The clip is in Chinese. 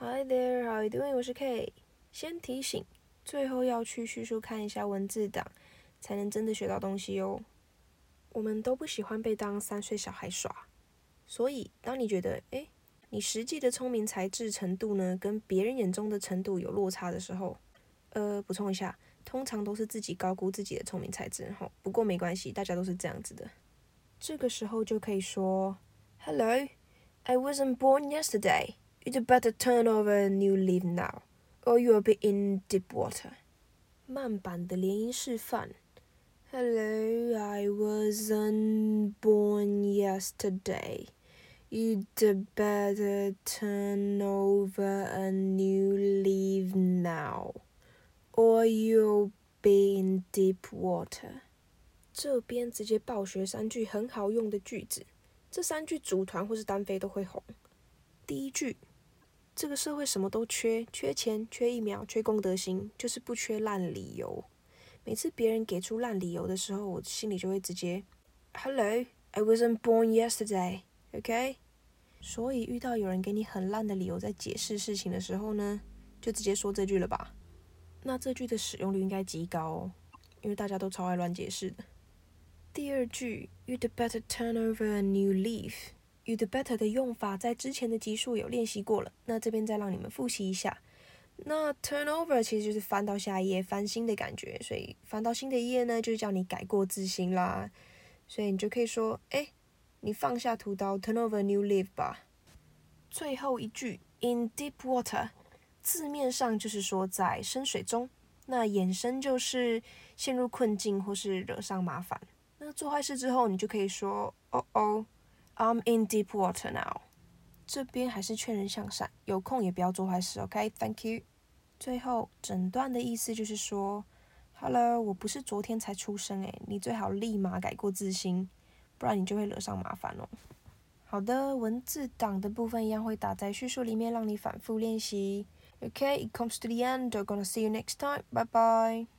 Hi there, how are you doing? 我是 K。先提醒，最后要去叙述看一下文字档，才能真的学到东西哦。我们都不喜欢被当三岁小孩耍，所以当你觉得，诶，你实际的聪明才智程度呢，跟别人眼中的程度有落差的时候，呃，补充一下，通常都是自己高估自己的聪明才智吼。不过没关系，大家都是这样子的。这个时候就可以说，Hello, I wasn't born yesterday. You'd better turn over a new leaf now, or you'll be in deep water. 慢版的连音示范。Hello, I wasn't born yesterday. You'd better turn over a new leaf now, or you'll be in deep water. 这边直接暴学三句很好用的句子，这三句组团或是单飞都会红。第一句。 这个社会什么都缺，缺钱，缺疫苗，缺公德心，就是不缺烂理由。每次别人给出烂理由的时候，我心里就会直接，Hello, I wasn't born yesterday, OK？所以遇到有人给你很烂的理由在解释事情的时候呢，就直接说这句了吧。那这句的使用率应该极高哦，因为大家都超爱乱解释的。第二句，You'd better turn over a new leaf。You'd better 的用法在之前的集数有练习过了，那这边再让你们复习一下。那 turn over 其实就是翻到下一页，翻新的感觉，所以翻到新的一页呢，就叫你改过自新啦。所以你就可以说，哎，你放下屠刀，turn over new leaf 吧。最后一句 in deep water，字面上就是说在深水中，那衍生就是陷入困境或是惹上麻烦。那做坏事之后，你就可以说，哦哦。I'm in deep water now。这边还是劝人向善，有空也不要做坏事，OK？Thank you。最后整段的意思就是说，Hello，我不是昨天才出生诶，你最好立马改过自新，不然你就会惹上麻烦哦。好的，文字档的部分一样会打在叙述里面，让你反复练习。OK，it comes to the end. I'm gonna see you next time. Bye bye.